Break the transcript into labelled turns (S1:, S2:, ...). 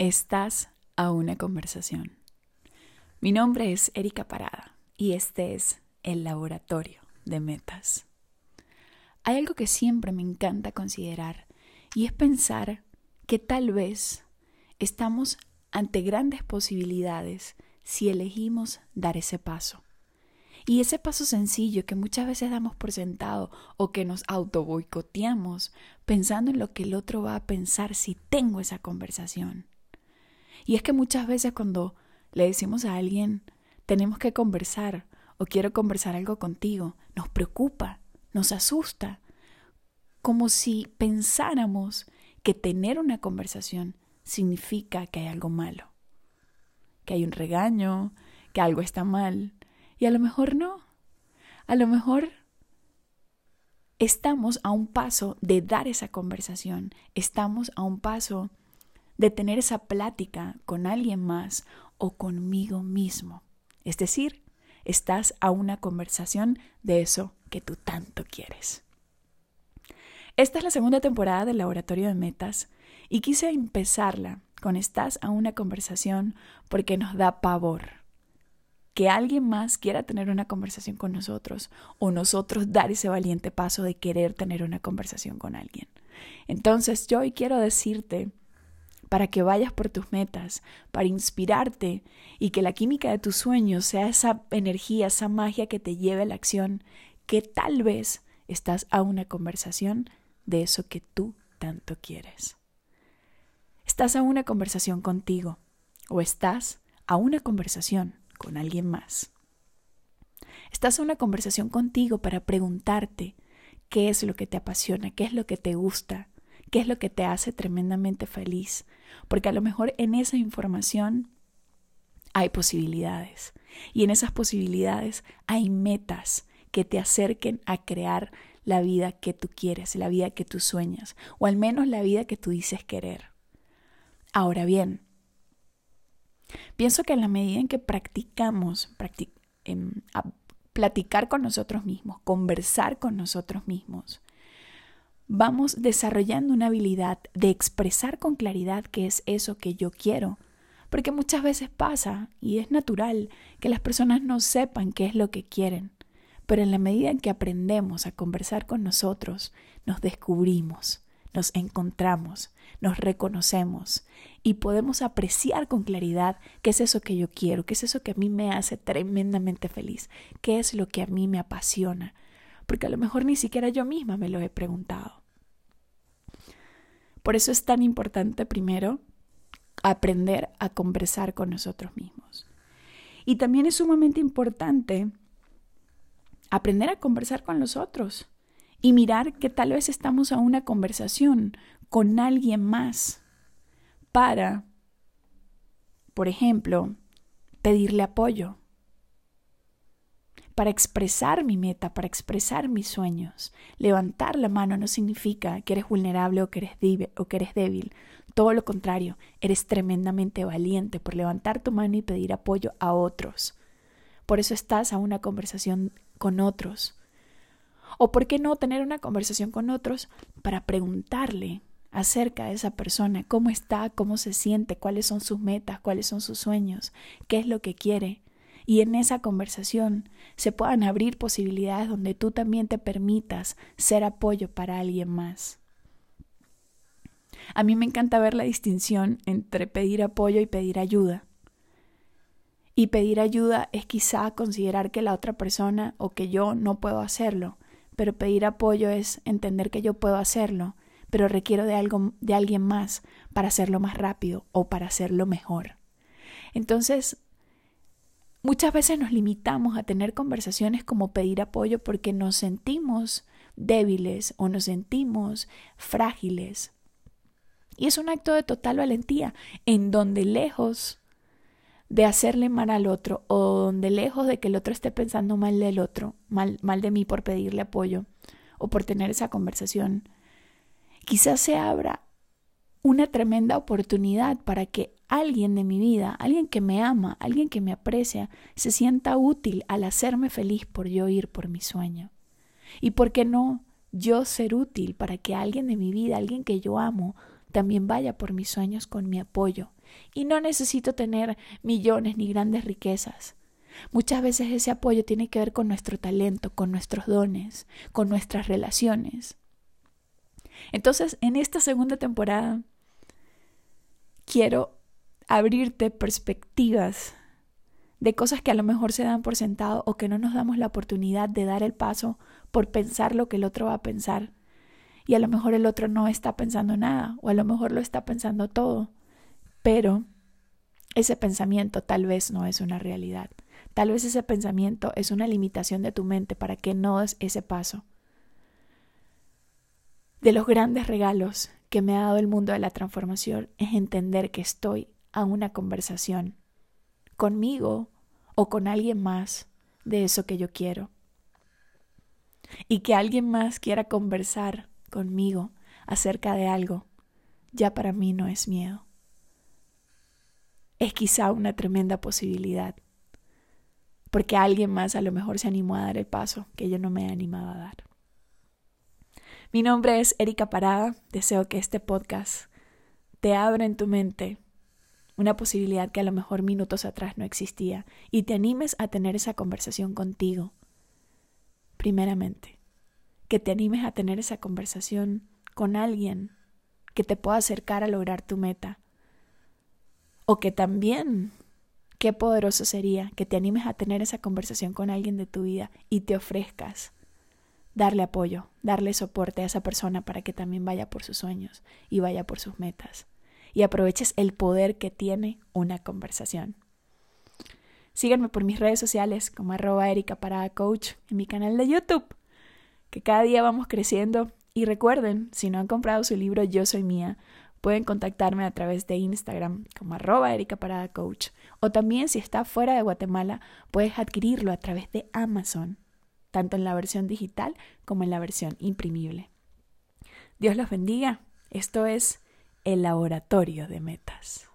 S1: Estás a una conversación. Mi nombre es Erika Parada y este es el laboratorio de metas. Hay algo que siempre me encanta considerar y es pensar que tal vez estamos ante grandes posibilidades si elegimos dar ese paso. Y ese paso sencillo que muchas veces damos por sentado o que nos auto boicoteamos pensando en lo que el otro va a pensar si tengo esa conversación. Y es que muchas veces cuando le decimos a alguien, tenemos que conversar o quiero conversar algo contigo, nos preocupa, nos asusta, como si pensáramos que tener una conversación significa que hay algo malo, que hay un regaño, que algo está mal, y a lo mejor no. A lo mejor estamos a un paso de dar esa conversación, estamos a un paso de tener esa plática con alguien más o conmigo mismo. Es decir, estás a una conversación de eso que tú tanto quieres. Esta es la segunda temporada del Laboratorio de Metas y quise empezarla con estás a una conversación porque nos da pavor que alguien más quiera tener una conversación con nosotros o nosotros dar ese valiente paso de querer tener una conversación con alguien. Entonces yo hoy quiero decirte para que vayas por tus metas, para inspirarte y que la química de tus sueños sea esa energía, esa magia que te lleve a la acción, que tal vez estás a una conversación de eso que tú tanto quieres. Estás a una conversación contigo o estás a una conversación con alguien más. Estás a una conversación contigo para preguntarte qué es lo que te apasiona, qué es lo que te gusta, qué es lo que te hace tremendamente feliz, porque a lo mejor en esa información hay posibilidades y en esas posibilidades hay metas que te acerquen a crear la vida que tú quieres, la vida que tú sueñas, o al menos la vida que tú dices querer. Ahora bien, pienso que en la medida en que practicamos em, platicar con nosotros mismos, conversar con nosotros mismos, vamos desarrollando una habilidad de expresar con claridad qué es eso que yo quiero. Porque muchas veces pasa, y es natural, que las personas no sepan qué es lo que quieren. Pero en la medida en que aprendemos a conversar con nosotros, nos descubrimos, nos encontramos, nos reconocemos y podemos apreciar con claridad qué es eso que yo quiero, qué es eso que a mí me hace tremendamente feliz, qué es lo que a mí me apasiona, porque a lo mejor ni siquiera yo misma me lo he preguntado. Por eso es tan importante primero aprender a conversar con nosotros mismos. Y también es sumamente importante aprender a conversar con los otros y mirar que tal vez estamos a una conversación con alguien más para, por ejemplo, pedirle apoyo, para expresar mi meta, para expresar mis sueños. Levantar la mano no significa que eres vulnerable o que eres, débil, o que eres débil. Todo lo contrario, eres tremendamente valiente por levantar tu mano y pedir apoyo a otros. Por eso estás a una conversación con otros. O por qué no tener una conversación con otros para preguntarle acerca de esa persona, cómo está, cómo se siente, cuáles son sus metas, cuáles son sus sueños, qué es lo que quiere y en esa conversación se puedan abrir posibilidades donde tú también te permitas ser apoyo para alguien más. A mí me encanta ver la distinción entre pedir apoyo y pedir ayuda. Y pedir ayuda es quizá considerar que la otra persona o que yo no puedo hacerlo, pero pedir apoyo es entender que yo puedo hacerlo, pero requiero de algo de alguien más para hacerlo más rápido o para hacerlo mejor. Entonces, Muchas veces nos limitamos a tener conversaciones como pedir apoyo porque nos sentimos débiles o nos sentimos frágiles. Y es un acto de total valentía, en donde lejos de hacerle mal al otro o donde lejos de que el otro esté pensando mal del otro, mal, mal de mí por pedirle apoyo o por tener esa conversación, quizás se abra una tremenda oportunidad para que alguien de mi vida, alguien que me ama, alguien que me aprecia, se sienta útil al hacerme feliz por yo ir por mi sueño. Y por qué no yo ser útil para que alguien de mi vida, alguien que yo amo, también vaya por mis sueños con mi apoyo Y no necesito tener millones ni grandes riquezas. Muchas veces ese apoyo tiene que ver con nuestro talento, con nuestros dones, con nuestras relaciones. Entonces, en esta segunda temporada, quiero abrirte perspectivas de cosas que a lo mejor se dan por sentado o que no nos damos la oportunidad de dar el paso por pensar lo que el otro va a pensar. Y a lo mejor el otro no está pensando nada o a lo mejor lo está pensando todo. Pero ese pensamiento tal vez no es una realidad. Tal vez ese pensamiento es una limitación de tu mente para que no des ese paso. De los grandes regalos que me ha dado el mundo de la transformación es entender que estoy a una conversación conmigo o con alguien más de eso que yo quiero. Y que alguien más quiera conversar conmigo acerca de algo, ya para mí no es miedo. Es quizá una tremenda posibilidad, porque alguien más a lo mejor se animó a dar el paso que yo no me he animado a dar. Mi nombre es Erika Parada, deseo que este podcast te abra en tu mente una posibilidad que a lo mejor minutos atrás no existía, y te animes a tener esa conversación contigo. Primeramente, que te animes a tener esa conversación con alguien que te pueda acercar a lograr tu meta. O que también, qué poderoso sería que te animes a tener esa conversación con alguien de tu vida y te ofrezcas darle apoyo, darle soporte a esa persona para que también vaya por sus sueños y vaya por sus metas y aproveches el poder que tiene una conversación. Síganme por mis redes sociales como arroba Erika Parada Coach en mi canal de YouTube, que cada día vamos creciendo. Y recuerden, si no han comprado su libro Yo Soy Mía, pueden contactarme a través de Instagram como arroba Erika Parada Coach. O también si está fuera de Guatemala, puedes adquirirlo a través de Amazon, tanto en la versión digital como en la versión imprimible. Dios los bendiga. Esto es el laboratorio de metas.